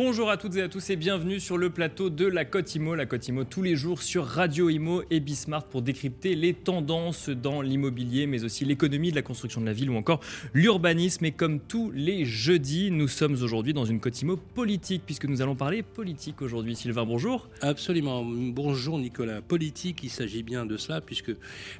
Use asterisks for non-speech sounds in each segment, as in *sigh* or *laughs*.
Bonjour à toutes et à tous et bienvenue sur le plateau de la Côte Imo. La Côte Imo tous les jours sur Radio Imo et Bismart pour décrypter les tendances dans l'immobilier, mais aussi l'économie de la construction de la ville ou encore l'urbanisme. Et comme tous les jeudis, nous sommes aujourd'hui dans une Côte Imo politique puisque nous allons parler politique aujourd'hui. Sylvain, bonjour. Absolument. Bonjour Nicolas. Politique, il s'agit bien de cela puisque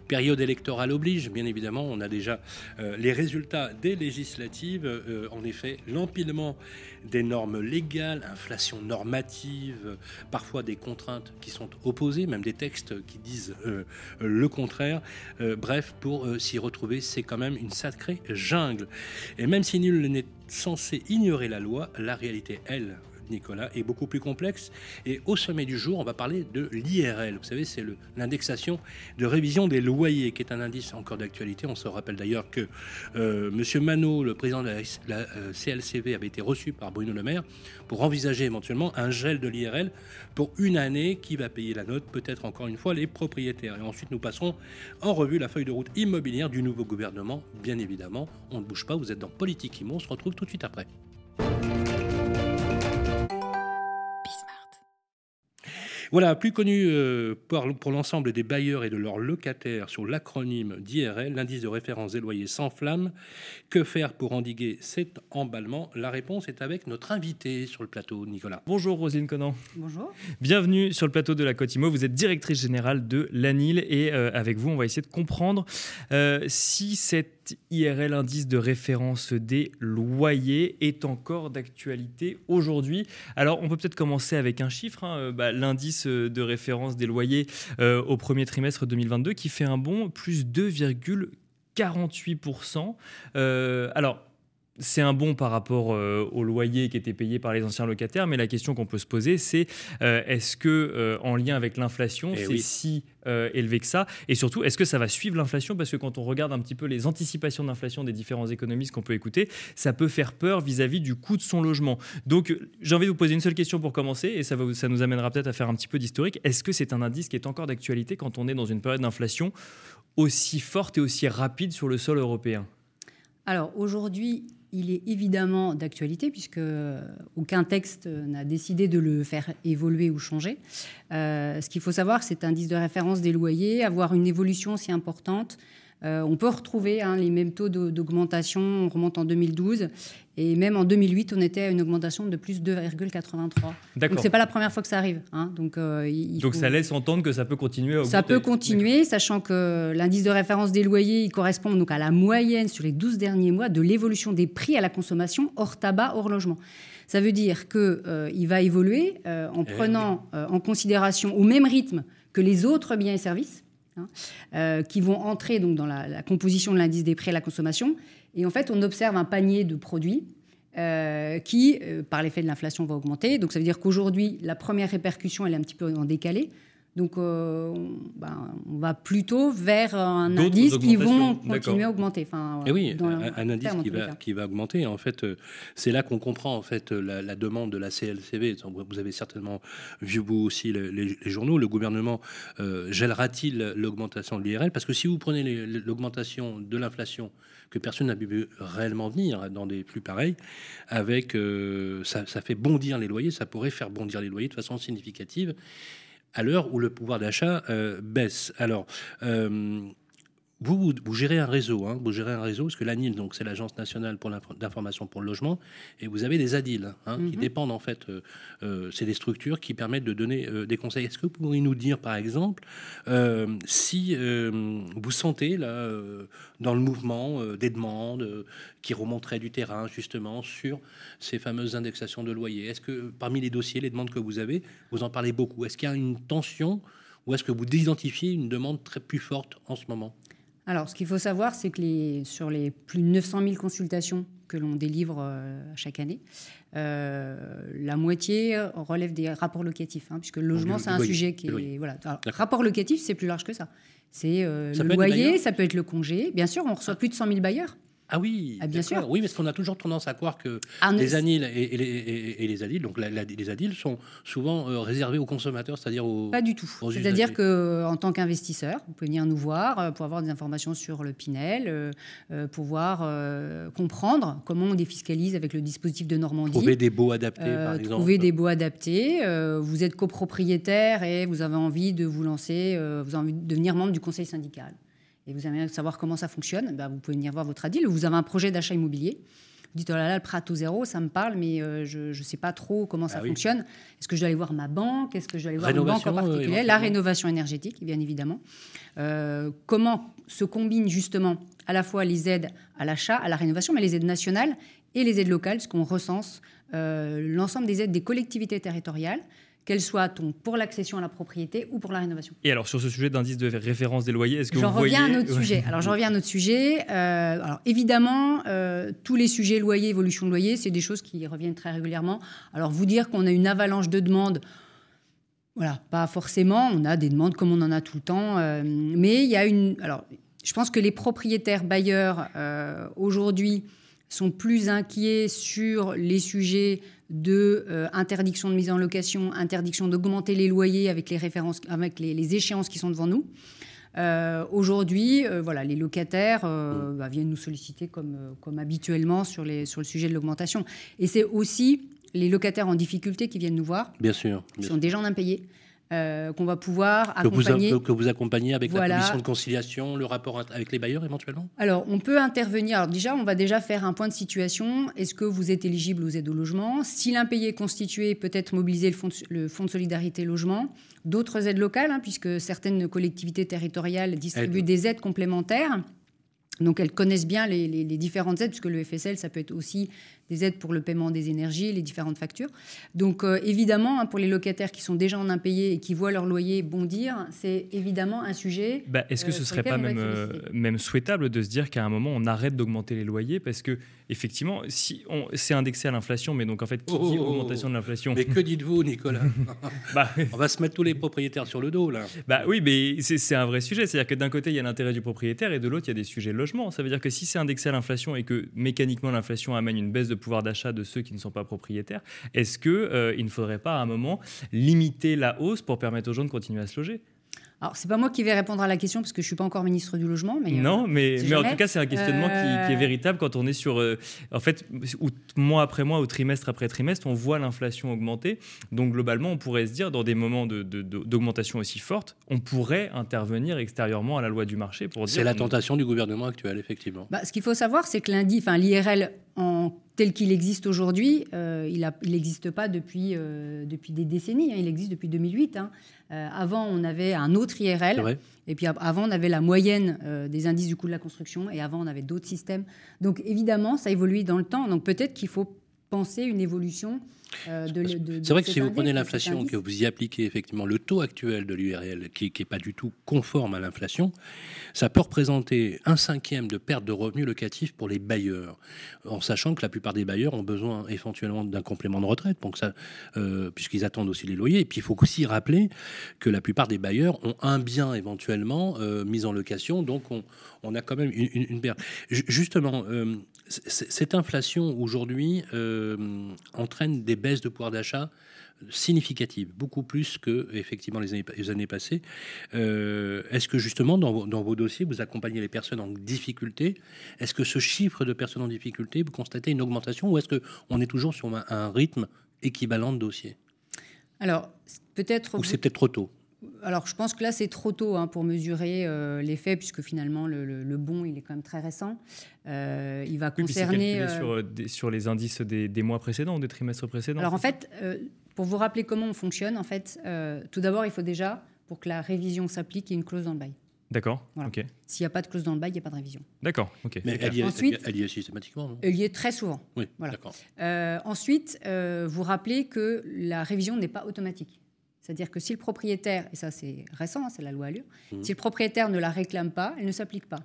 période électorale oblige, bien évidemment. On a déjà euh, les résultats des législatives. Euh, en effet, l'empilement des normes légales, inflation normative, parfois des contraintes qui sont opposées, même des textes qui disent euh, le contraire. Euh, bref, pour euh, s'y retrouver, c'est quand même une sacrée jungle. Et même si nul n'est censé ignorer la loi, la réalité, elle, Nicolas, est beaucoup plus complexe. Et au sommet du jour, on va parler de l'IRL. Vous savez, c'est l'indexation de révision des loyers, qui est un indice encore d'actualité. On se rappelle d'ailleurs que euh, M. Manot, le président de la, euh, CLCV, avait été reçu par Bruno Le Maire pour envisager éventuellement un gel de l'IRL pour une année qui va payer la note, peut-être encore une fois les propriétaires. Et ensuite, nous passerons en revue la feuille de route immobilière du nouveau gouvernement. Bien évidemment, on ne bouge pas, vous êtes dans Politique Immo, on se retrouve tout de suite après. Voilà, plus connu euh, pour, l'ensemble des bailleurs et de leurs locataires sur l'acronyme d'IRL, l'indice de référence des loyers s'enflamme. Que faire pour endiguer cet emballement? La réponse est avec notre invité sur le plateau, Nicolas. Bonjour Roselyne Conan. Bonjour. Bienvenue sur le plateau de la Cotimo. Vous êtes directrice générale de l'ANIL et euh, avec vous, on va essayer de comprendre euh, si cette IRL, indice de référence des loyers, est encore d'actualité aujourd'hui. Alors, on peut peut-être commencer avec un chiffre, hein. euh, bah, l'indice de référence des loyers euh, au premier trimestre 2022 qui fait un bond plus 2,48%. Euh, alors, c'est un bon par rapport euh, au loyer qui était payé par les anciens locataires, mais la question qu'on peut se poser, c'est euh, est-ce que, euh, en lien avec l'inflation, eh c'est si élevé que ça? Et surtout, est-ce que ça va suivre l'inflation? Parce que quand on regarde un petit peu les anticipations d'inflation des différents économistes qu'on peut écouter, ça peut faire peur vis-à-vis du coût de son logement. Donc, j'ai envie de vous poser une seule question pour commencer, et ça, va, ça nous amènera peut-être à faire un petit peu d'historique. Est-ce que c'est un indice qui est encore d'actualité quand on est dans une période d'inflation aussi forte et aussi rapide sur le sol européen? Alors aujourd'hui, il est évidemment d'actualité puisque aucun texte n'a décidé de le faire évoluer ou changer. Euh, ce qu'il faut savoir, c'est un indice de référence des loyers, avoir une évolution si importante euh, on peut retrouver hein, les mêmes taux d'augmentation, on remonte en 2012, et même en 2008, on était à une augmentation de plus 2,83. Donc c'est pas la première fois que ça arrive. Hein. donc euh, donc ça laisse entendre que ça peut continuer à augmenter. Ça peut continuer, sachant que l'indice de référence des loyers il correspond donc à la moyenne sur les 12 derniers mois de l'évolution des prix à la consommation hors tabac, hors logement. Ça veut dire qu'il euh, va évoluer en eh prenant en considération au même rythme que les autres biens et services. Hein, euh, qui vont entrer donc dans la, composition de l'indice des prix à la consommation. Et en fait, on observe un panier de produits euh, qui, euh, par l'effet de l'inflation, va augmenter. Donc ça veut dire qu'aujourd'hui, la première répercussion, elle est un petit peu en décalé. Donc, euh, ben, on va plutôt vers un indice qui vont continuer à augmenter. Enfin, Et oui, un, indice qui va, qui va augmenter. En fait, euh, c'est là qu'on comprend en fait la, demande de la CLCV. Vous avez certainement vu vous aussi les, journaux. Le gouvernement euh, gèlera-t-il l'augmentation de l'IRL Parce que si vous prenez l'augmentation de l'inflation que personne n'a vu réellement venir dans des flux pareils, avec ça, ça fait bondir les loyers, ça pourrait faire bondir les loyers de façon significative à l'heure où le pouvoir d'achat euh, baisse. Alors, vous, vous, gérez un réseau, hein, vous gérez un réseau, parce que l'ANIL, donc c'est l'Agence nationale pour d'information pour le logement, et vous avez des ADIL, hein, qui mhm. dépendent en fait, euh, euh, c'est des structures qui permettent de donner euh, des conseils. Est-ce que vous pourriez nous dire, par exemple, si vous sentez là, dans le mouvement des demandes qui remonteraient du terrain justement sur ces fameuses indexations de loyer Est-ce que parmi les dossiers, les demandes que vous avez, vous en parlez beaucoup? Est-ce qu'il y a une tension ou est-ce que vous identifiez une demande très plus forte en ce moment? Alors, ce qu'il faut savoir, c'est que les, sur les plus de 900 000 consultations que l'on délivre euh, chaque année, euh, la moitié relève des rapports locatifs, hein, puisque le logement, c'est un sujet qui est... Voilà. rapport locatif, c'est plus large que ça. C'est euh, le loyer, ça peut être le congé. Bien sûr, on reçoit plus de 100 000 bailleurs. Ah oui, ah, bien sûr. Oui, parce qu'on a toujours tendance à croire que ah, les aniles et, les, et, adiles, donc les adiles, sont souvent euh, réservés aux consommateurs, c'est-à-dire aux. Pas du tout. C'est-à-dire que en tant qu'investisseur, vous pouvez venir nous voir euh, pour avoir des informations sur le Pinel, euh, pour pouvoir comprendre comment on défiscalise avec le dispositif de Normandie. Trouver des baux adaptés, par exemple. Trouver des baux adaptés. vous êtes copropriétaire et vous avez envie de vous lancer, vous avez envie de devenir membre du conseil syndical et vous aimeriez savoir comment ça fonctionne, ben, vous pouvez venir voir votre ADIL ou vous avez un projet d'achat immobilier. Vous dites, oh là là, le prêt à taux zéro, ça me parle, mais euh, je ne sais pas trop comment ça ah fonctionne. Est-ce que je dois aller voir ma banque? Est-ce que je dois aller voir une banque en particulier? La rénovation énergétique, bien évidemment. Euh, comment se combinent justement à la fois les aides à l'achat, à la rénovation, mais les aides nationales et les aides locales, ce qu'on recense euh, l'ensemble des aides des collectivités territoriales qu'elle soit pour l'accession à la propriété ou pour la rénovation. Et alors sur ce sujet d'indice de référence des loyers, est-ce que j'en reviens à un autre sujet Alors j'en reviens à notre sujet. Euh, alors évidemment, euh, tous les sujets loyers, évolution de loyer, c'est des choses qui reviennent très régulièrement. Alors vous dire qu'on a une avalanche de demandes. Voilà, pas forcément. On a des demandes comme on en a tout le temps, euh, mais il y a une. Alors, je pense que les propriétaires bailleurs aujourd'hui sont plus inquiets sur les sujets de euh, interdiction de mise en location, interdiction d'augmenter les loyers avec les références, avec les, échéances qui sont devant nous. Euh, aujourd'hui, euh, voilà, les locataires bah, viennent nous solliciter comme, comme habituellement sur, les, sur le sujet de l'augmentation. Et c'est aussi les locataires en difficulté qui viennent nous voir. Bien sûr. Ils sont déjà en impayés. Euh, qu'on va pouvoir accompagner. que vous accompagnez avec la commission de conciliation, le rapport avec les bailleurs éventuellement? Alors, on peut intervenir. Alors, déjà, on va déjà faire un point de situation. Est-ce que vous êtes éligible aux aides au logement? Si l'impayé est constitué, peut-être mobiliser le fonds, de, le fonds de solidarité logement, d'autres aides locales, hein, puisque certaines collectivités territoriales distribuent des aides complémentaires. Donc elles connaissent bien les, les, différentes aides, puisque le FSL, ça peut être aussi des aides pour le paiement des énergies, les différentes factures. Donc euh, évidemment, hein, pour les locataires qui sont déjà en impayé et qui voient leur loyer bondir, c'est évidemment un sujet. Bah, est-ce que ce ne euh, serait pas même, euh, même souhaitable de se dire qu'à un moment, on arrête d'augmenter les loyers Parce que effectivement, si c'est indexé à l'inflation, mais donc en fait, qui dit oh, oh, oh. augmentation de l'inflation Mais que dites-vous, Nicolas? *laughs* Bah, On va se mettre tous les propriétaires sur le dos, là. Bah oui, mais c'est un vrai sujet. C'est-à-dire que d'un côté, il y a l'intérêt du propriétaire et de l'autre, il y a des sujets logement. Ça veut dire que si c'est indexé à l'inflation et que mécaniquement l'inflation amène une baisse de pouvoir d'achat de ceux qui ne sont pas propriétaires, est-ce qu'il euh, ne faudrait pas à un moment limiter la hausse pour permettre aux gens de continuer à se loger? Alors, c'est pas moi qui vais répondre à la question parce que je suis pas encore ministre du logement. Mais non, euh, mais, mais en tout cas, c'est un questionnement qui, est euh, véritable quand on est sur. Euh, en fait, mois après mois, ou trimestre après trimestre, on voit l'inflation augmenter. Donc, globalement, on pourrait se dire, dans des moments d'augmentation de, aussi forte, on pourrait intervenir extérieurement à la loi du marché pour dire. C'est la tentation du gouvernement actuel, effectivement. Bah, ce qu'il faut savoir, c'est que lundi, enfin, l'IRL en tel qu'il existe aujourd'hui, il n'existe pas depuis, depuis des décennies. Hein. il existe depuis 2008. Hein. Euh, avant, on avait un autre IRL. Et puis avant, on avait la moyenne euh, des indices du coût de la construction. Et avant, on avait d'autres systèmes. Donc évidemment, ça évolue dans le temps. Donc peut-être qu'il faut penser une évolution euh, c'est vrai que si vous prenez l'inflation, que vous y appliquez effectivement le taux actuel de l'URL, qui n'est pas du tout conforme à l'inflation, ça peut représenter un cinquième de perte de revenus locatifs pour les bailleurs, en sachant que la plupart des bailleurs ont besoin éventuellement d'un complément de retraite, ça, euh, puisqu'ils attendent aussi les loyers. Et puis il faut aussi rappeler que la plupart des bailleurs ont un bien éventuellement euh, mis en location, donc on, a quand même une, perte. Justement, cette inflation aujourd'hui entraîne des baisses de pouvoir d'achat significatives, beaucoup plus que effectivement les années, passées. Euh, est-ce que justement dans vos, dossiers vous accompagnez les personnes en difficulté? Est-ce que ce chiffre de personnes en difficulté vous constatez une augmentation ou est-ce que on est toujours sur un, rythme équivalent de dossiers Alors peut-être ou c'est peut-être trop tôt? Alors, je pense que là, c'est trop tôt hein, pour mesurer euh, l'effet, puisque finalement, le, bon, il est quand même très récent. Euh, il va concerner. Euh, sur, sur, les indices des, mois précédents ou des trimestres précédents Alors, en fait, pour vous rappeler comment on fonctionne, en fait, tout d'abord, il faut déjà, pour que la révision s'applique, il y ait une clause dans le bail. D'accord. S'il n'y a pas de clause dans le bail, il n'y a pas de révision. D'accord. ok. Mais elle y, est, ensuite, elle y est systématiquement, non? Elle y est très souvent. Oui, d'accord. ensuite, vous rappelez que la révision n'est pas automatique. C'est-à-dire que si le propriétaire, et ça c'est récent, hein, c'est la loi Allure, mmh. si le propriétaire ne la réclame pas, elle ne s'applique pas.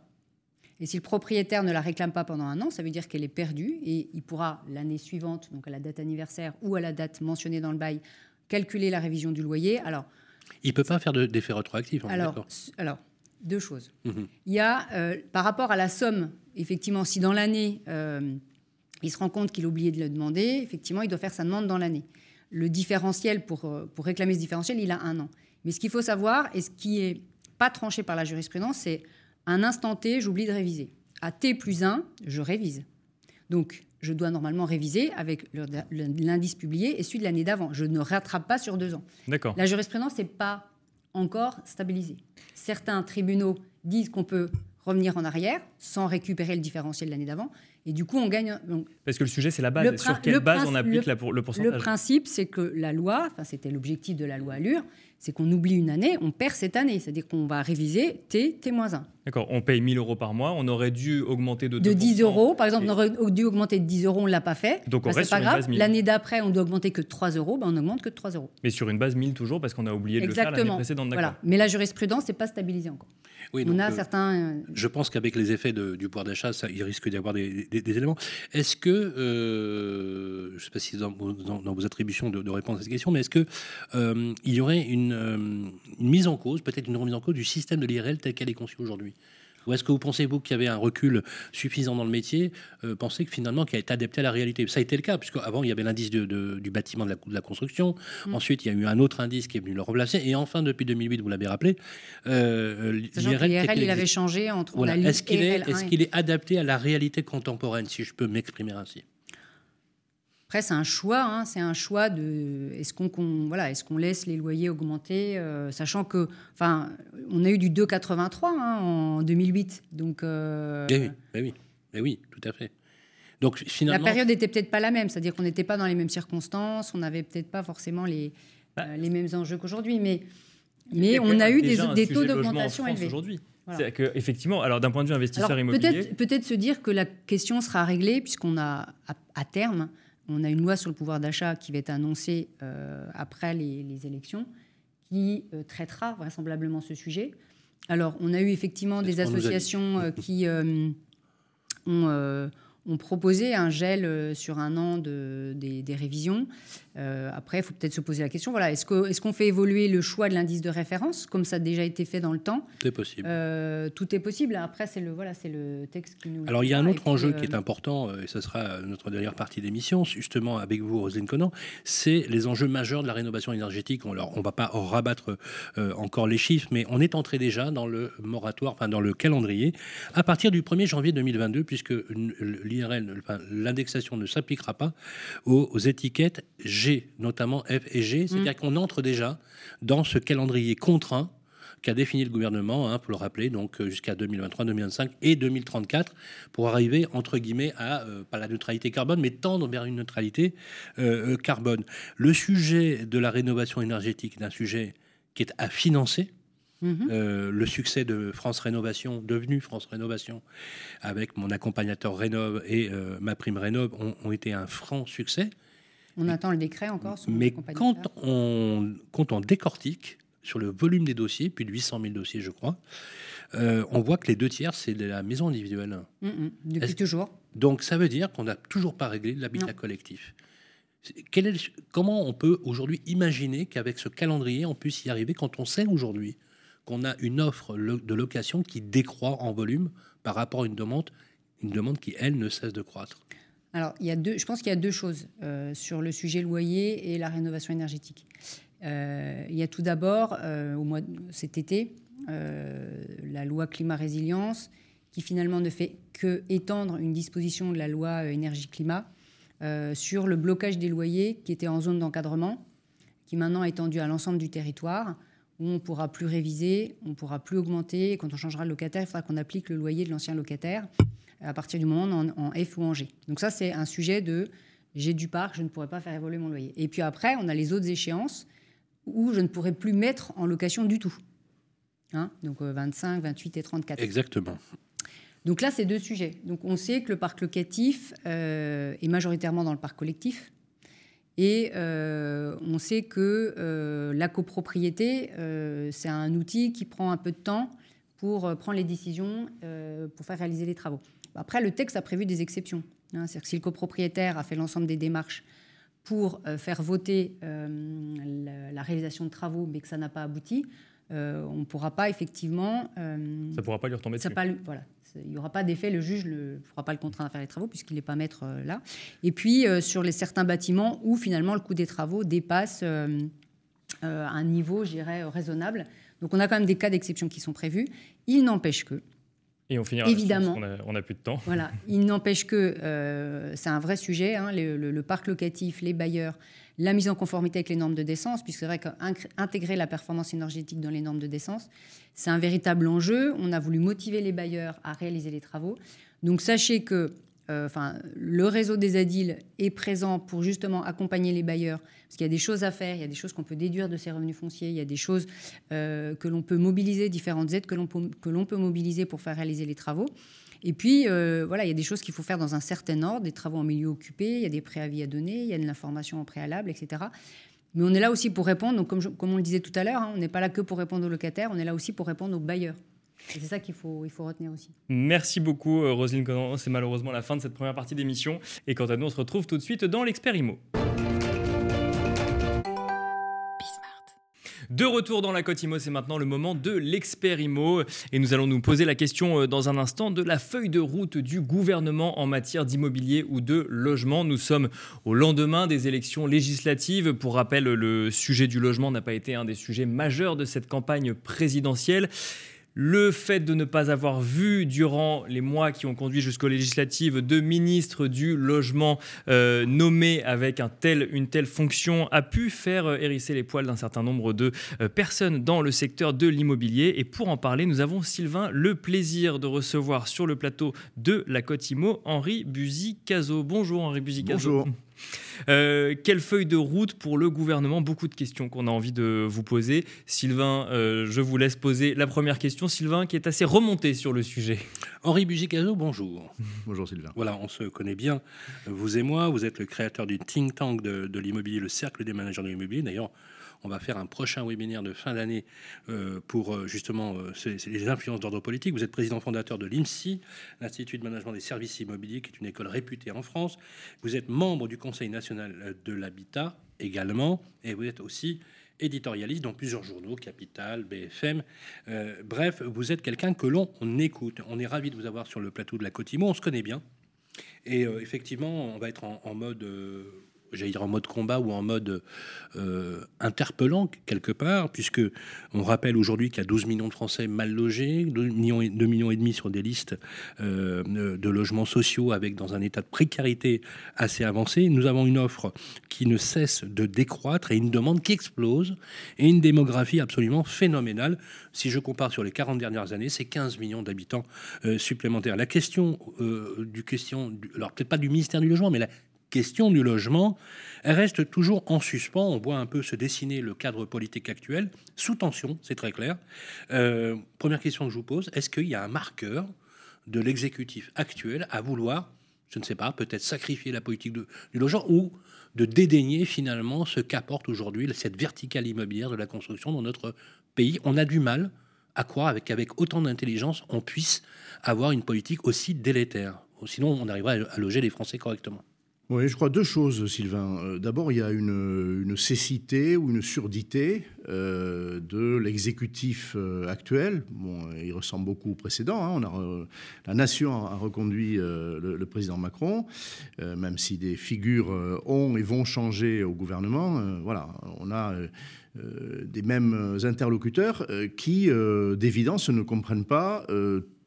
Et si le propriétaire ne la réclame pas pendant un an, ça veut dire qu'elle est perdue et il pourra l'année suivante, donc à la date anniversaire ou à la date mentionnée dans le bail, calculer la révision du loyer. Alors, il ne peut pas faire d'effet rétroactif. alors, alors, deux choses. Mhm. Il y a, euh, par rapport à la somme, effectivement, si dans l'année, euh, il se rend compte qu'il a oublié de le demander, effectivement, il doit faire sa demande dans l'année. Le différentiel, pour, euh, pour réclamer ce différentiel, il a un an. Mais ce qu'il faut savoir, et ce qui est pas tranché par la jurisprudence, c'est un instant T, j'oublie de réviser. À T plus 1, je révise. Donc, je dois normalement réviser avec l'indice publié et celui de l'année d'avant. Je ne rattrape pas sur deux ans. D'accord. La jurisprudence n'est pas encore stabilisée. Certains tribunaux disent qu'on peut revenir en arrière sans récupérer le différentiel de l'année d'avant. Et du coup, on gagne. Parce que le sujet, c'est la base. Sur quelle base on applique le, le pourcentage Le principe, c'est que la loi, enfin, c'était l'objectif de la loi Allure, c'est qu'on oublie une année, on perd cette année. C'est-à-dire qu'on va réviser T, T-1. D'accord, on paye 1000 euros par mois, on aurait dû augmenter de 2%. De 10 euros, par exemple, on aurait dû augmenter de 10 euros, on ne l'a pas fait. Donc on bah, reste pas sur grave. une base 1000. L'année d'après, on doit augmenter que de 3 euros, ben on augmente que de 3 euros. Mais sur une base 1000 toujours, parce qu'on a oublié de le faire l'année précédente. Voilà. Mais la jurisprudence n'est pas stabilisée encore. Oui, on a euh, certains. Euh, je pense qu'avec les effets du pouvoir d'achat, il risque d'y avoir des, éléments. Est-ce que, euh, je ne sais pas si dans, dans, vos attributions de, de, répondre à cette question, mais est-ce qu'il il y aurait une, une mise en cause, peut-être une remise en cause du système de l'IRL tel qu'elle est conçue aujourd'hui? Ou est-ce que vous pensez, vous, qu'il y avait un recul suffisant dans le métier euh, Pensez que finalement, qui a été adapté à la réalité? Ça a été le cas, puisque avant il y avait l'indice de, du bâtiment de la, de la construction. Mm. Ensuite, il y a eu un autre indice qui est venu le remplacer. Et enfin, depuis 2008, vous l'avez rappelé, euh, l'IRL, il avait changé entre voilà. Est-ce qu'il est, est, qu'il est adapté à la réalité contemporaine, si je peux m'exprimer ainsi? Après, c'est un choix. Hein, c'est un choix de est-ce qu'on voilà, est-ce qu'on laisse les loyers augmenter, euh, sachant que, enfin, on a eu du 2,83 hein, en 2008. Donc. Euh, eh oui, eh oui, eh oui, tout à fait. Donc finalement, la période n'était peut-être pas la même, c'est-à-dire qu'on n'était pas dans les mêmes circonstances, on n'avait peut-être pas forcément les bah, euh, les mêmes enjeux qu'aujourd'hui, mais mais on a eu des, des taux d'augmentation élevés. Aujourd'hui. Voilà. Que, effectivement, alors d'un point de vue investisseur immobilier, peut-être peut-être se dire que la question sera réglée puisqu'on a à terme on a une loi sur le pouvoir d'achat qui va être annoncée euh, après les, élections, qui euh, traitera vraisemblablement ce sujet. Alors, on a eu effectivement des associations euh, qui ont ont proposé un gel sur un an de, des, révisions. Euh, après, il faut peut-être se poser la question, voilà, est-ce qu'on est fait évoluer le choix de l'indice de référence, comme ça a déjà été fait dans le temps? C'est possible. Euh, tout est possible. Après, c'est le, voilà, le texte qui nous... Alors, il y a un autre enjeu qui est important, et ce sera notre dernière partie d'émission, justement avec vous, Roselyne Conan, c'est les enjeux majeurs de la rénovation énergétique. On ne va pas rabattre encore les chiffres, mais on est entré déjà dans le moratoire, enfin dans le calendrier, à partir du 1er janvier 2022, puisque l'indexation ne s'appliquera pas aux, étiquettes G, notamment F et G. C'est-à-dire mm. qu'on entre déjà dans ce calendrier contraint qu'a défini le gouvernement, hein, pour le rappeler, donc euh, jusqu'à 2023, 2025 et 2034, pour arriver entre guillemets à euh, pas la neutralité carbone, mais tendre vers une neutralité euh, carbone. Le sujet de la rénovation énergétique est un sujet qui est à financer. Mhm. Euh, le succès de France Rénovation, devenu France Rénovation, avec mon accompagnateur Rénov et euh, ma prime Rénov, ont, été un franc succès. On attend le décret encore. Mais quand on, quand on décortique sur le volume des dossiers, plus de 800 000 dossiers, je crois, euh, on voit que les deux tiers, c'est de la maison individuelle. Mhm. depuis toujours. Donc ça veut dire qu'on n'a toujours pas réglé l'habitat collectif. est comment on peut aujourd'hui imaginer qu'avec ce calendrier, on puisse y arriver quand on sait aujourd'hui qu'on a une offre de location qui décroît en volume par rapport à une demande, une demande qui, elle, ne cesse de croître? Alors, il y a deux, je pense qu'il y a deux choses euh, sur le sujet loyer et la rénovation énergétique. Euh, il y a tout d'abord, euh, au mois cet été, la loi climat résilience qui finalement ne fait que étendre une disposition de la loi énergie-climat sur le blocage des loyers qui était en zone d'encadrement, qui maintenant est étendu à l'ensemble du territoire où on ne pourra plus réviser, on ne pourra plus augmenter. quand on changera de locataire, il faudra qu'on applique le loyer de l'ancien locataire à partir du moment en, en F ou en G. Donc ça, c'est un sujet de j'ai du parc, je ne pourrai pas faire évoluer mon loyer. Et puis après, on a les autres échéances où je ne pourrai plus mettre en location du tout. Hein Donc 25, euh, 28 et 34. Exactement. Donc là, c'est deux sujets. Donc on sait que le parc locatif euh, est majoritairement dans le parc collectif. Et euh, on sait que euh, la copropriété, c'est un outil qui prend un peu de temps pour prendre les décisions, pour faire réaliser les travaux. Après, le texte a prévu des exceptions. Hein. C'est-à-dire que si le copropriétaire a fait l'ensemble des démarches pour faire voter la, réalisation de travaux, mais que ça n'a pas abouti, on ne pourra pas effectivement. ça ne pourra pas lui retomber dessus. Pas, voilà, il n'y aura pas d'effet, le juge ne pourra pas le contraindre à faire les travaux puisqu'il n'est pas maître là. Et puis sur les certains bâtiments où finalement le coût des travaux dépasse un niveau, je dirais, raisonnable. Donc on a quand même des cas d'exception qui sont prévus. Il n'empêche que et on finira Évidemment. on n'a plus de temps. Voilà. *laughs* Il n'empêche que euh, c'est un vrai sujet, hein, le, parc locatif, les bailleurs, la mise en conformité avec les normes de décence, puisque c'est vrai qu'intégrer la performance énergétique dans les normes de décence, c'est un véritable enjeu. On a voulu motiver les bailleurs à réaliser les travaux. Donc sachez que enfin, le réseau des ADIL est présent pour justement accompagner les bailleurs, parce qu'il y a des choses à faire, il y a des choses qu'on peut déduire de ces revenus fonciers, il y a des choses euh, que l'on peut mobiliser, différentes aides que l'on peut, peut mobiliser pour faire réaliser les travaux. Et puis, euh, voilà, il y a des choses qu'il faut faire dans un certain ordre, des travaux en milieu occupé, il y a des préavis à donner, il y a de l'information en préalable, etc. Mais on est là aussi pour répondre, donc comme, comme on le disait tout à l'heure, hein, on n'est pas là que pour répondre aux locataires, on est là aussi pour répondre aux bailleurs. C'est ça qu'il faut, il faut retenir aussi. Merci beaucoup, euh, Roselyne Conan. C'est malheureusement la fin de cette première partie d'émission. Et quant à nous, on se retrouve tout de suite dans l'expert IMO. De retour dans la Côte IMO, c'est maintenant le moment de l'expert IMO. Et nous allons nous poser la question euh, dans un instant de la feuille de route du gouvernement en matière d'immobilier ou de logement. Nous sommes au lendemain des élections législatives. Pour rappel, le sujet du logement n'a pas été un des sujets majeurs de cette campagne présidentielle. Le fait de ne pas avoir vu durant les mois qui ont conduit jusqu'aux législatives de ministres du logement euh, nommés avec un tel, une telle fonction a pu faire euh, hérisser les poils d'un certain nombre de euh, personnes dans le secteur de l'immobilier. Et pour en parler, nous avons Sylvain le plaisir de recevoir sur le plateau de la Côte Imo Henri Buzy-Cazot. Bonjour Henri Buzy-Cazot. Bonjour. Euh, quelle feuille de route pour le gouvernement? Beaucoup de questions qu'on a envie de vous poser. Sylvain, euh, je vous laisse poser la première question. Sylvain, qui est assez remonté sur le sujet. Henri Buzicazo, bonjour. *laughs* bonjour Sylvain. Voilà, on se connaît bien, vous et moi. Vous êtes le créateur du think tank de, de l'immobilier, le Cercle des managers de l'immobilier. D'ailleurs, on va faire un prochain webinaire de fin d'année euh, pour euh, justement euh, les influences d'ordre politique. Vous êtes président fondateur de l'IMSI, l'Institut de management des services immobiliers, qui est une école réputée en France. Vous êtes membre du Conseil national de l'habitat également, et vous êtes aussi éditorialiste dans plusieurs journaux, Capital, BFM. bref, vous êtes quelqu'un que l'on écoute. On est ravi de vous avoir sur le plateau de la Cotimo. On se connaît bien. Et effectivement, on va être en, mode j'allais dire en mode combat ou en mode euh, interpellant quelque part, puisque on rappelle aujourd'hui qu'il y a 12 millions de Français mal logés, 2 millions, et, demi sur des listes euh, de logements sociaux avec dans un état de précarité assez avancé. Nous avons une offre qui ne cesse de décroître et une demande qui explose et une démographie absolument phénoménale. Si je compare sur les 40 dernières années, c'est 15 millions d'habitants euh, supplémentaires. La question du question, alors peut-être pas du ministère du logement, mais la question du logement, reste toujours en suspens. On voit un peu se dessiner le cadre politique actuel, sous tension, c'est très clair. Euh, première question que je vous pose, est-ce qu'il y a un marqueur de l'exécutif actuel à vouloir, je ne sais pas, peut-être sacrifier la politique du logement ou de dédaigner finalement ce qu'apporte aujourd'hui cette verticale immobilière de la construction dans notre pays? On a du mal à croire avec, autant d'intelligence on puisse avoir une politique aussi délétère. Sinon, on arrivera à loger les Français correctement. Oui, je crois deux choses, Sylvain. Euh, d'abord, il y a une, cécité ou une surdité euh, de l'exécutif euh, actuel. Bon, il ressemble beaucoup au précédent. Hein. On a, la nation a reconduit le, président Macron, même si des figures ont et vont changer au gouvernement. voilà, on a des mêmes interlocuteurs qui, d'évidence, ne comprennent pas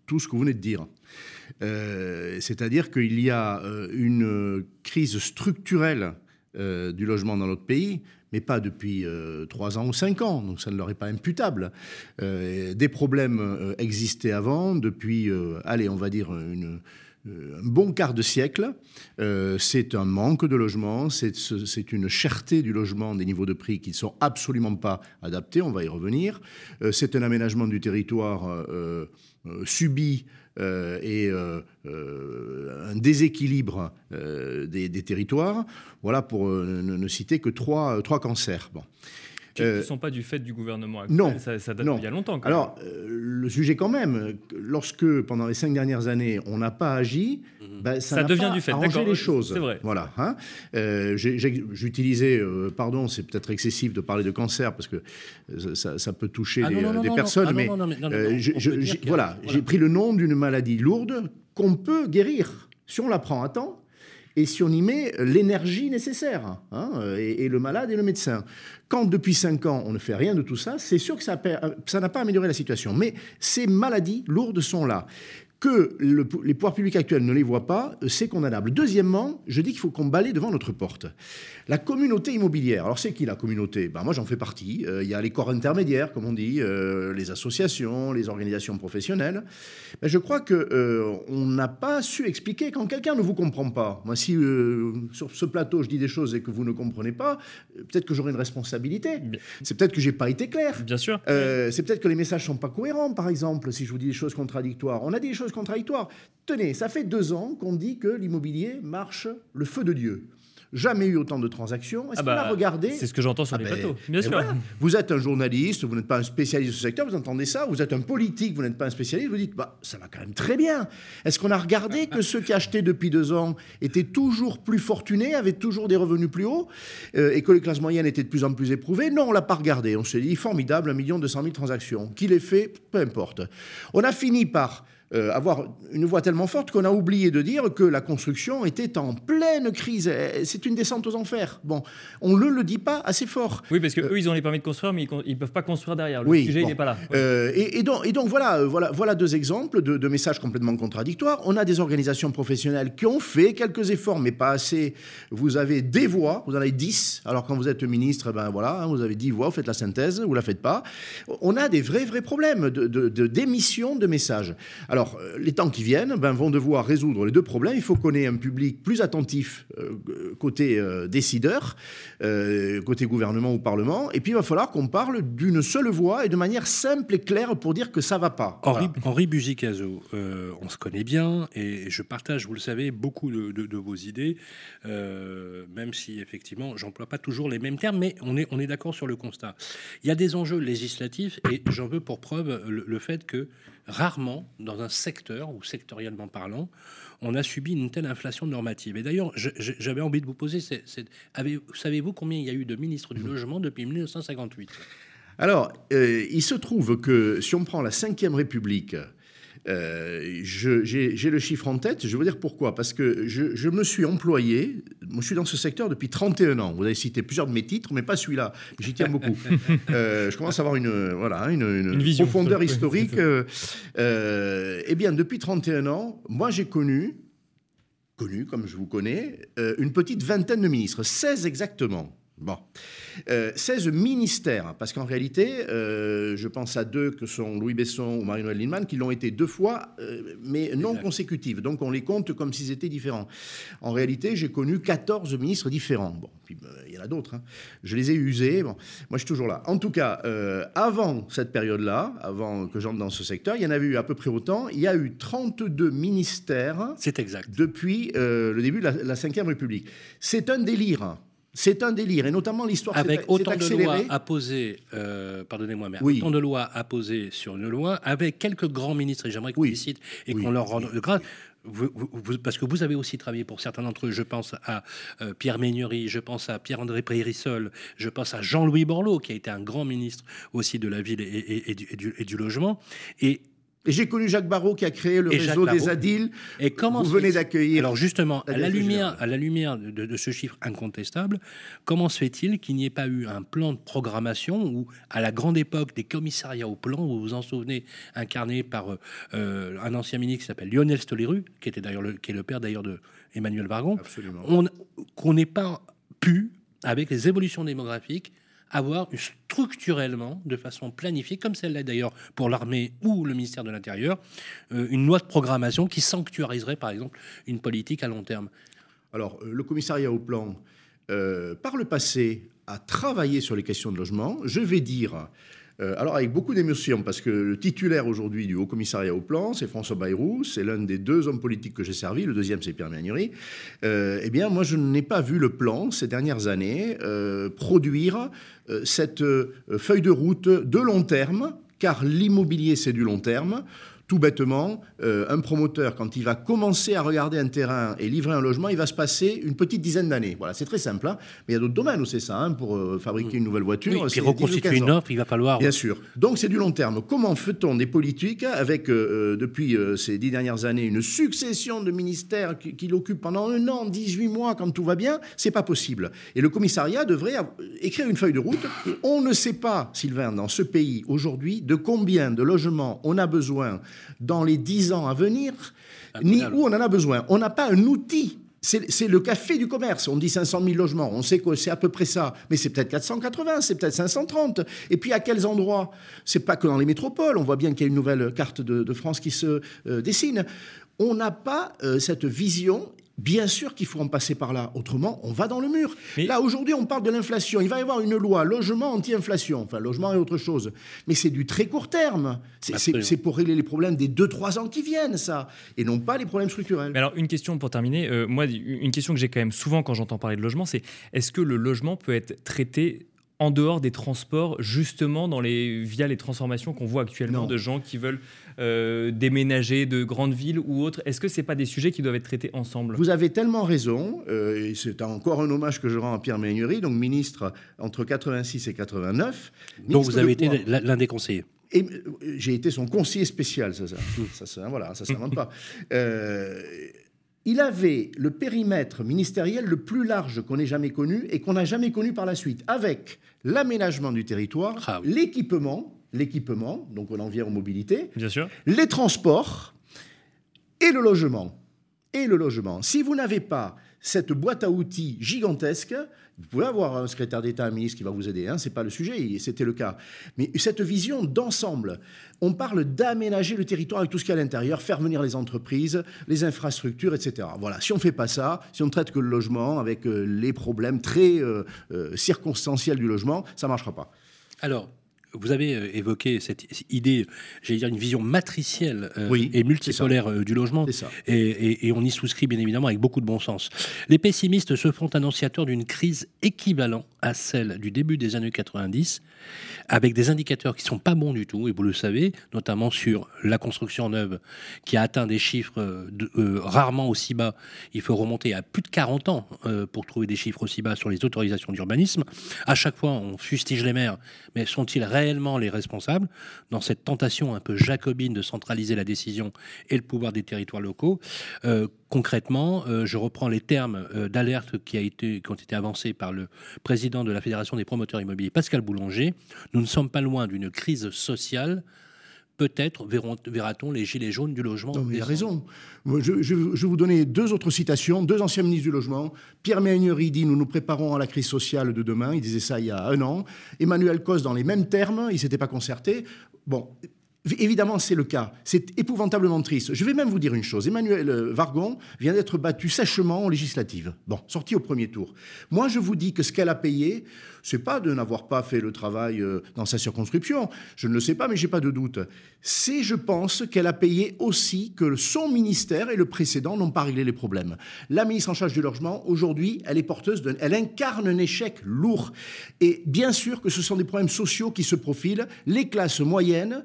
tout ce que vous venez de dire. Euh, c'est-à-dire qu'il y a euh, une crise structurelle euh, du logement dans notre pays, mais pas depuis trois ans ou cinq ans, donc ça ne leur est pas imputable. des problèmes existaient avant, depuis, allez, on va dire un bon quart de siècle. c'est un manque de logement, c'est une cherté du logement, des niveaux de prix qui ne sont absolument pas adaptés, on va y revenir. c'est un aménagement du territoire subi euh, et euh, euh, un déséquilibre des, territoires. Voilà pour ne, citer que trois, trois cancers. Qui ne sont pas du fait du gouvernement actuel. Non. Ça, ça date il y a longtemps. Alors, le sujet quand même, lorsque pendant les cinq dernières années, on n'a pas agi, mhm. ben, ça, devient pas du fait. arrangé les choses. C'est vrai. Voilà. Hein. J'utilisais, pardon, c'est peut-être excessif de parler de cancer parce que ça, peut toucher des personnes, mais voilà, j'ai pris le nom d'une maladie lourde qu'on peut guérir si on la prend à temps et si on y met l'énergie nécessaire, hein, et, le malade et le médecin. Quand depuis 5 ans on ne fait rien de tout ça, c'est sûr que ça n'a pas amélioré la situation. Mais ces maladies lourdes sont là que les pouvoirs publics actuels ne les voient pas, c'est condamnable. Deuxièmement, je dis qu'il faut qu'on balaye devant notre porte. La communauté immobilière, alors c'est qui la communauté? Ben Moi j'en fais partie. Euh, il y a les corps intermédiaires, comme on dit, euh, les associations, les organisations professionnelles. Mais je crois qu'on euh, n'a pas su expliquer quand quelqu'un ne vous comprend pas. Moi si sur ce plateau je dis des choses et que vous ne comprenez pas, peut-être que j'aurai une responsabilité. C'est peut-être que j'ai pas été clair. Bien sûr. c'est peut-être que les messages sont pas cohérents, par exemple, si je vous dis des choses contradictoires. On a dit des choses contradictoires. Tenez, ça fait deux ans qu'on dit que l'immobilier marche le feu de Dieu jamais eu autant de transactions. Est-ce ah qu'on a bah, regardé C'est ce que j'entends sur ah les ben, plateaux, bien sûr. Vous êtes un journaliste, vous n'êtes pas un spécialiste de ce secteur, vous entendez ça. Vous êtes un politique, vous n'êtes pas un spécialiste, vous dites, bah, ça va quand même très bien. Est-ce qu'on a regardé que ceux qui achetaient depuis deux ans étaient toujours plus fortunés, avaient toujours des revenus plus hauts, euh, et que les classes moyennes étaient de plus en plus éprouvées? Non, on l'a pas regardé. On s'est dit, formidable, un million deux cent mille transactions. Qui les fait? Peu importe. On a fini par euh, avoir une voix tellement forte qu'on a oublié de dire que la construction était en pleine crise. C'est une descente aux enfers. Bon, on ne le dit pas assez fort. Oui, parce qu'eux, ils ont les permis de construire, mais ils ne peuvent pas construire derrière. Le sujet, il n'est pas là. Euh, et, donc, et, donc, voilà, euh, voilà, voilà deux exemples de, messages complètement contradictoires. On a des organisations professionnelles qui ont fait quelques efforts, mais pas assez. Vous avez des voix, vous en avez dix. Alors quand vous êtes ministre, ben voilà, hein, vous avez dix voix, vous faites la synthèse, vous la faites pas. On a des vrais, vrais problèmes de d'émission de, de messages. Alors, euh, les temps qui viennent ben, vont devoir résoudre les deux problèmes. Il faut qu'on ait un public plus attentif euh, côté euh, décideur, côté gouvernement ou parlement. Et puis, il va falloir qu'on parle d'une seule voix et de manière simple et claire pour dire que ça ne va pas. Henri, Henri Buzicazo, on se connaît bien et je partage, vous le savez, beaucoup de, vos idées, même si effectivement, j'emploie pas toujours les mêmes termes, mais on est, on est d'accord sur le constat. Il y a des enjeux législatifs et j'en veux pour preuve le fait que rarement, dans un secteur, ou sectoriellement parlant, on a subi une telle inflation normative. Et d'ailleurs, j'avais envie de vous poser, savez-vous combien il y a eu de ministres du mmh. Logement depuis 1958 Alors, euh, il se trouve que si on prend la Ve République, euh, j'ai le chiffre en tête, je vais vous dire pourquoi. Parce que je, me suis employé, moi je suis dans ce secteur depuis 31 ans. Vous avez cité plusieurs de mes titres, mais pas celui-là. J'y tiens beaucoup. *laughs* Euh, je commence à avoir une, voilà, une, profondeur historique. Euh, eh bien, depuis 31 ans, moi j'ai connu, connu comme je vous connais, une petite vingtaine de ministres, 16 exactement. Bon. 16 euh, ministères, parce qu'en réalité, euh, je pense à deux que sont Louis Besson ou Marie-Noël Lindemann, qui l'ont été deux fois, euh, mais non consécutives. Donc on les compte comme s'ils étaient différents. En réalité, j'ai connu 14 ministres différents. Bon, puis il y en a d'autres. Hein. Je les ai usés. Bon, moi, je suis toujours là. En tout cas, avant cette période-là, avant que j'entre dans ce secteur, il y en avait eu à peu près autant. Il y a eu 32 ministères. C'est exact. Depuis le début de la, la Ve République. C'est un délire. C'est un délire, et notamment l'histoire Avec autant de lois à poser, euh, pardonnez-moi, mais autant de lois à poser sur une loi, avec quelques grands ministres, et j'aimerais qu'on les cite et qu'on leur rende grâce. parce que vous avez aussi travaillé pour certains d'entre eux. Je pense à euh, Pierre Méignery, je pense à Pierre-André Prérissol, je pense à Jean-Louis Borloo, qui a été un grand ministre aussi de la ville et, du, et du, logement. Et et j'ai connu Jacques Barrault qui a créé le réseau des Adiles. Et comment vous venez d'accueillir Alors justement, à la lumière, à la lumière de, ce chiffre incontestable, comment se fait-il qu'il n'y ait pas eu un plan de programmation ou à la grande époque des commissariats au plan, vous vous en souvenez, incarné par euh, un ancien ministre qui s'appelle Lionel Stoléru, qui était d'ailleurs le, qui est le père d'ailleurs de Emmanuel Vargon, qu'on n'ait pas pu, avec les évolutions démographiques, avoir structurellement, de façon planifiée, comme celle-là d'ailleurs pour l'armée ou le ministère de l'Intérieur, euh, une loi de programmation qui sanctuariserait par exemple une politique à long terme. Alors, euh, le commissariat au plan, euh, par le passé, a travaillé sur les questions de logement. Je vais dire Euh, alors avec beaucoup d'émotion, parce que le titulaire aujourd'hui du Haut Commissariat au Plan, c'est François Bayrou, c'est l'un des deux hommes politiques que j'ai servi, le deuxième c'est Pierre Magnury. Euh, eh bien, moi je n'ai pas vu le plan ces dernières années euh, produire cette feuille de route de long terme, car l'immobilier c'est du long terme. Tout bêtement, euh, un promoteur, quand il va commencer à regarder un terrain et livrer un logement, il va se passer une petite dizaine d'années. Voilà, c'est très simple. Hein. Mais il y a d'autres domaines où c'est ça. Hein, pour euh, fabriquer une nouvelle voiture, oui, puis reconstituer une offre, il va falloir. Bien sûr. Donc c'est du long terme. Comment fait-on des politiques avec, euh, depuis ces dix dernières années, une succession de ministères qui, qui l'occupent pendant un an, 18 mois, quand tout va bien? C'est pas possible. Et le commissariat devrait écrire une feuille de route. On ne sait pas, Sylvain, dans ce pays aujourd'hui, de combien de logements on a besoin dans les dix ans à venir, ni où on en a besoin. On n'a pas un outil. C'est le café du commerce. On dit 500 000 logements. On sait que c'est à peu près ça. Mais c'est peut-être 480, c'est peut-être 530. Et puis à quels endroits? C'est pas que dans les métropoles. On voit bien qu'il y a une nouvelle carte de, France qui se euh, dessine. On n'a pas euh, cette vision Bien sûr qu'il faut en passer par là. Autrement, on va dans le mur. Là, aujourd'hui, on parle de l'inflation. Il va y avoir une loi logement anti-inflation. Enfin, logement et autre chose. Mais c'est du très court terme. C'est pour régler les problèmes des 2-3 ans qui viennent, ça. Et non pas les problèmes structurels. alors, une question pour terminer. Euh, moi, une question que j'ai quand même souvent quand j'entends parler de logement, c'est est-ce que le logement peut être traité en dehors des transports, justement dans les, via les transformations qu'on voit actuellement de gens qui veulent euh, déménager de grandes villes ou autres Est-ce que ce pas des sujets qui doivent être traités ensemble? Vous avez tellement raison, euh, et c'est encore un hommage que je rends à Pierre Ménury, donc ministre entre 86 et 89. Donc vous avez été l'un des conseillers et euh, j'ai été son conseiller spécial, ça, ça, ça, ça voilà, ça s'invente *laughs* pas. Il avait le périmètre ministériel le plus large qu'on ait jamais connu et qu'on n'a jamais connu par la suite, avec l'aménagement du territoire, ah l'équipement, l'équipement, donc on en vient aux mobilités, Bien sûr. les transports et le logement. Et le logement. Si vous n'avez pas cette boîte à outils gigantesque, vous pouvez avoir un secrétaire d'État, un ministre qui va vous aider, hein, ce n'est pas le sujet, c'était le cas. Mais cette vision d'ensemble, on parle d'aménager le territoire avec tout ce qu'il y a à l'intérieur, faire venir les entreprises, les infrastructures, etc. Voilà, si on ne fait pas ça, si on ne traite que le logement avec euh, les problèmes très euh, euh, circonstanciels du logement, ça ne marchera pas. Alors, vous avez euh, évoqué cette idée, j'allais dire une vision matricielle euh, et multipolaire euh, du logement, Et, et, on y souscrit bien évidemment avec beaucoup de bon sens. Les pessimistes se font annonciateurs d'une crise équivalente à celle du début des années 90, avec des indicateurs qui sont pas bons du tout, et vous le savez, notamment sur la construction neuve, qui a atteint des chiffres rarement aussi bas. Il faut remonter à plus de 40 ans pour trouver des chiffres aussi bas sur les autorisations d'urbanisme. À chaque fois, on fustige les maires, mais sont-ils les responsables dans cette tentation un peu jacobine de centraliser la décision et le pouvoir des territoires locaux. Euh, concrètement, euh, je reprends les termes euh, d'alerte qui, qui ont été avancés par le président de la Fédération des promoteurs immobiliers, Pascal Boulanger. Nous ne sommes pas loin d'une crise sociale peut-être verra-t-on les gilets jaunes du logement. Non, mais il a raison. Je, je, vais vous donner deux autres citations, deux anciens ministres du logement. Pierre Méhaignery dit Nous nous préparons à la crise sociale de demain. Il disait ça il y a un an. Emmanuel Cos, dans les mêmes termes, il ne s'était pas concerté. Bon, Évidemment, c'est le cas. C'est épouvantablement triste. Je vais même vous dire une chose. Emmanuel euh, Vargon vient d'être battu sèchement en législative. Bon, sorti au premier tour. Moi, je vous dis que ce qu'elle a payé, c'est pas de n'avoir pas fait le travail euh, dans sa circonscription. Je ne le sais pas, mais j'ai pas de doute. C'est, je pense, qu'elle a payé aussi que son ministère et le précédent n'ont pas réglé les problèmes. La ministre en charge du logement, aujourd'hui, elle est porteuse elle incarne un échec lourd. Et bien sûr que ce sont des problèmes sociaux qui se profilent. Les classes moyennes,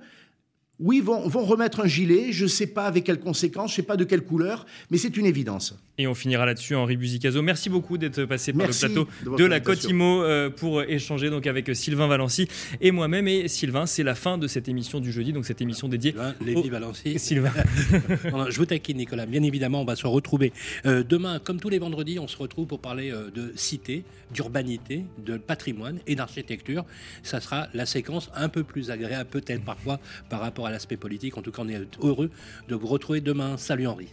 oui, vont, vont remettre un gilet, je ne sais pas avec quelles conséquences, je ne sais pas de quelle couleur, mais c'est une évidence. Et on finira là-dessus, Henri Buzicazo. Merci beaucoup d'être passé par le plateau de, la Côte Imo euh, pour échanger donc avec Sylvain Valency et moi-même. Et Sylvain, c'est la fin de cette émission du jeudi, donc cette émission dédiée Lévi Valency. *laughs* Sylvain. *laughs* je vous taquine, Nicolas. Bien évidemment, on va se retrouver euh, demain, comme tous les vendredis, on se retrouve pour parler euh, de cité, d'urbanité, de patrimoine et d'architecture. Ça sera la séquence un peu plus agréable, peut-être parfois, par rapport l'aspect politique. En tout cas, on est heureux de vous retrouver demain. Salut Henri.